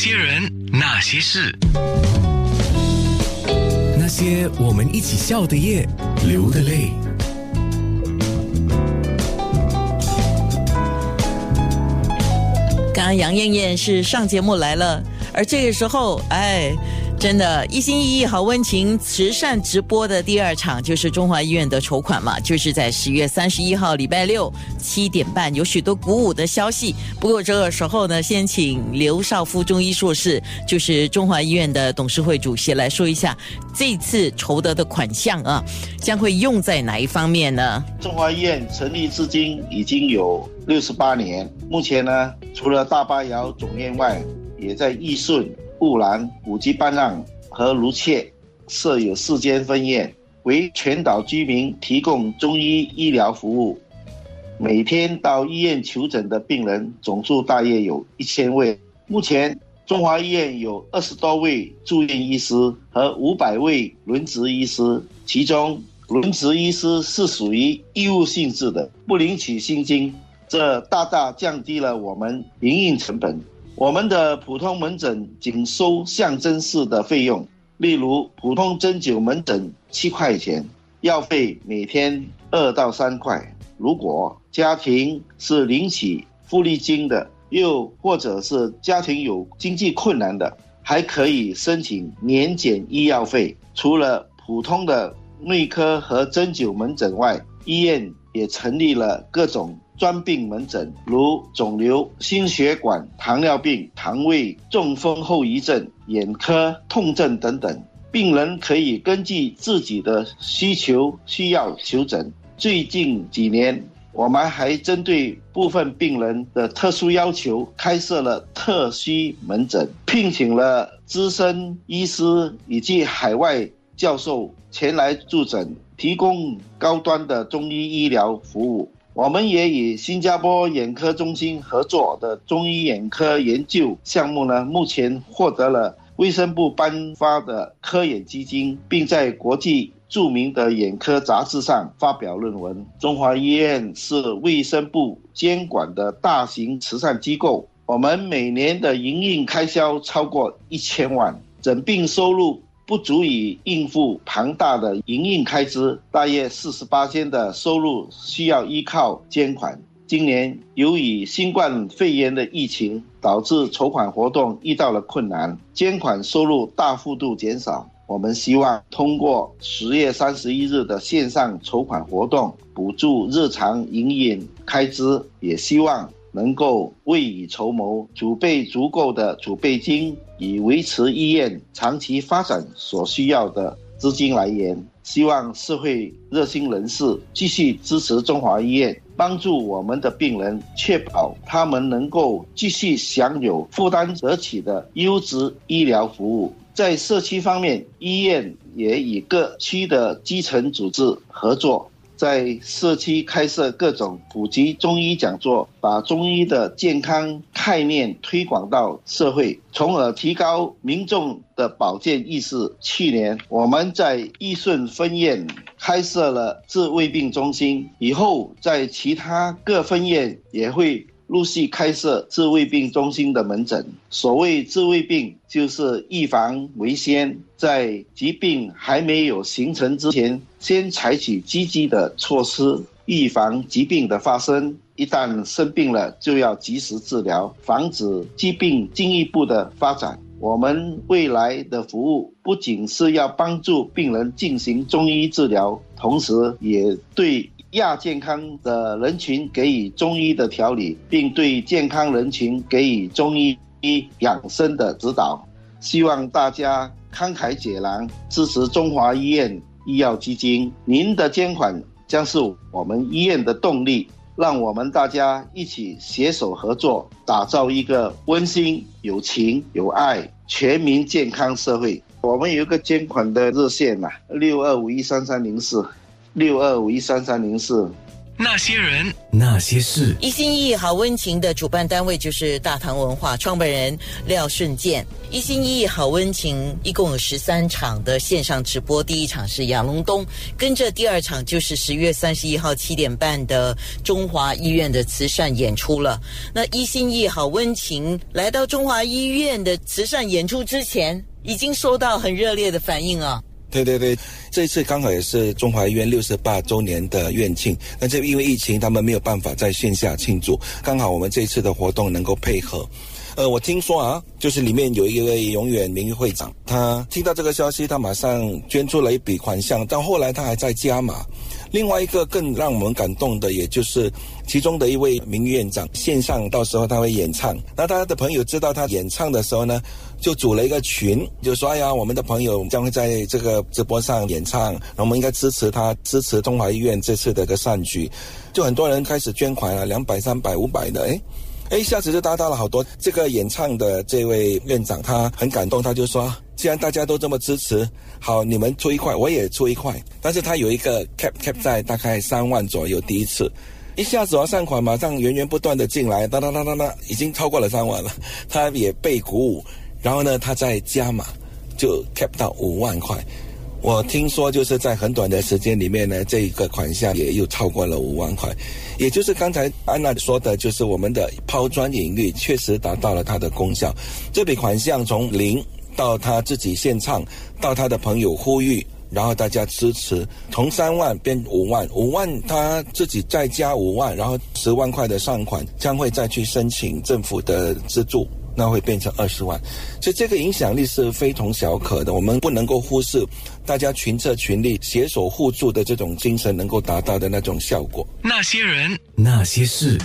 些人，那些事，那些我们一起笑的夜，流的泪。刚刚杨艳艳是上节目来了，而这个时候，哎。真的，一心一意好温情慈善直播的第二场就是中华医院的筹款嘛，就是在十月三十一号礼拜六七点半，有许多鼓舞的消息。不过这个时候呢，先请刘少夫中医硕士，就是中华医院的董事会主席来说一下这次筹得的款项啊，将会用在哪一方面呢？中华医院成立至今已经有六十八年，目前呢，除了大巴窑总院外，也在义顺。布兰、五级班浪和卢切设有四间分院，为全岛居民提供中医医疗服务。每天到医院求诊的病人总数大约有一千位。目前，中华医院有二十多位住院医师和五百位轮值医师，其中轮值医师是属于义务性质的，不领取薪金，这大大降低了我们营运成本。我们的普通门诊仅收象征式的费用，例如普通针灸门诊七块钱，药费每天二到三块。如果家庭是领取福利金的，又或者是家庭有经济困难的，还可以申请年减医药费。除了普通的内科和针灸门诊外，医院也成立了各种。专病门诊，如肿瘤、心血管、糖尿病、肠胃、中风后遗症、眼科、痛症等等，病人可以根据自己的需求需要求诊。最近几年，我们还针对部分病人的特殊要求，开设了特需门诊，聘请了资深医师以及海外教授前来助诊，提供高端的中医医疗服务。我们也与新加坡眼科中心合作的中医眼科研究项目呢，目前获得了卫生部颁发的科研基金，并在国际著名的眼科杂志上发表论文。中华医院是卫生部监管的大型慈善机构，我们每年的营运开销超过一千万，诊病收入。不足以应付庞大的营运开支，大约四十八间的收入需要依靠捐款。今年由于新冠肺炎的疫情，导致筹款活动遇到了困难，捐款收入大幅度减少。我们希望通过十月三十一日的线上筹款活动，补助日常营运开支，也希望。能够未雨绸缪，储备足够的储备金，以维持医院长期发展所需要的资金来源。希望社会热心人士继续支持中华医院，帮助我们的病人，确保他们能够继续享有负担得起的优质医疗服务。在社区方面，医院也与各区的基层组织合作。在社区开设各种普及中医讲座，把中医的健康概念推广到社会，从而提高民众的保健意识。去年我们在益顺分院开设了治胃病中心，以后在其他各分院也会。陆续开设治胃病中心的门诊。所谓治胃病，就是预防为先，在疾病还没有形成之前，先采取积极的措施，预防疾病的发生。一旦生病了，就要及时治疗，防止疾病进一步的发展。我们未来的服务不仅是要帮助病人进行中医治疗，同时也对。亚健康的人群给予中医的调理，并对健康人群给予中医养生的指导。希望大家慷慨解囊，支持中华医院医药基金。您的捐款将是我们医院的动力，让我们大家一起携手合作，打造一个温馨、有情、有爱、全民健康社会。我们有一个捐款的热线呐，六二五一三三零四。六二五一三三零四，那些人，那些事，一心一意好温情的主办单位就是大唐文化创办人廖顺健。一心一意好温情一共有十三场的线上直播，第一场是亚龙东，跟着第二场就是十月三十一号七点半的中华医院的慈善演出了。那一心一意好温情来到中华医院的慈善演出之前，已经收到很热烈的反应啊。对对对，这一次刚好也是中华医院六十八周年的院庆，那这因为疫情，他们没有办法在线下庆祝，刚好我们这一次的活动能够配合。呃，我听说啊，就是里面有一位永远名誉会长，他听到这个消息，他马上捐出了一笔款项，到后来他还在加码。另外一个更让我们感动的，也就是其中的一位名誉院长，线上到时候他会演唱，那他的朋友知道他演唱的时候呢，就组了一个群，就说：“哎呀，我们的朋友将会在这个直播上演唱，我们应该支持他，支持中华医院这次的一个善举。”就很多人开始捐款了，两百、三百、五百的，哎。哎，一下子就达到了好多。这个演唱的这位院长他很感动，他就说：“既然大家都这么支持，好，你们出一块，我也出一块。”但是他有一个 cap cap 在大概三万左右，第一次一下子要善款马上源源不断的进来，哒哒哒哒哒，已经超过了三万了。他也被鼓舞，然后呢，他再加码，就 cap 到五万块。我听说就是在很短的时间里面呢，这一个款项也又超过了五万块，也就是刚才安娜说的，就是我们的抛砖引玉确实达到了它的功效。这笔款项从零到他自己献唱，到他的朋友呼吁，然后大家支持，从三万变五万，五万他自己再加五万，然后十万块的善款将会再去申请政府的资助。那会变成二十万，所以这个影响力是非同小可的。我们不能够忽视大家群策群力、携手互助的这种精神，能够达到的那种效果。那些人，那些事。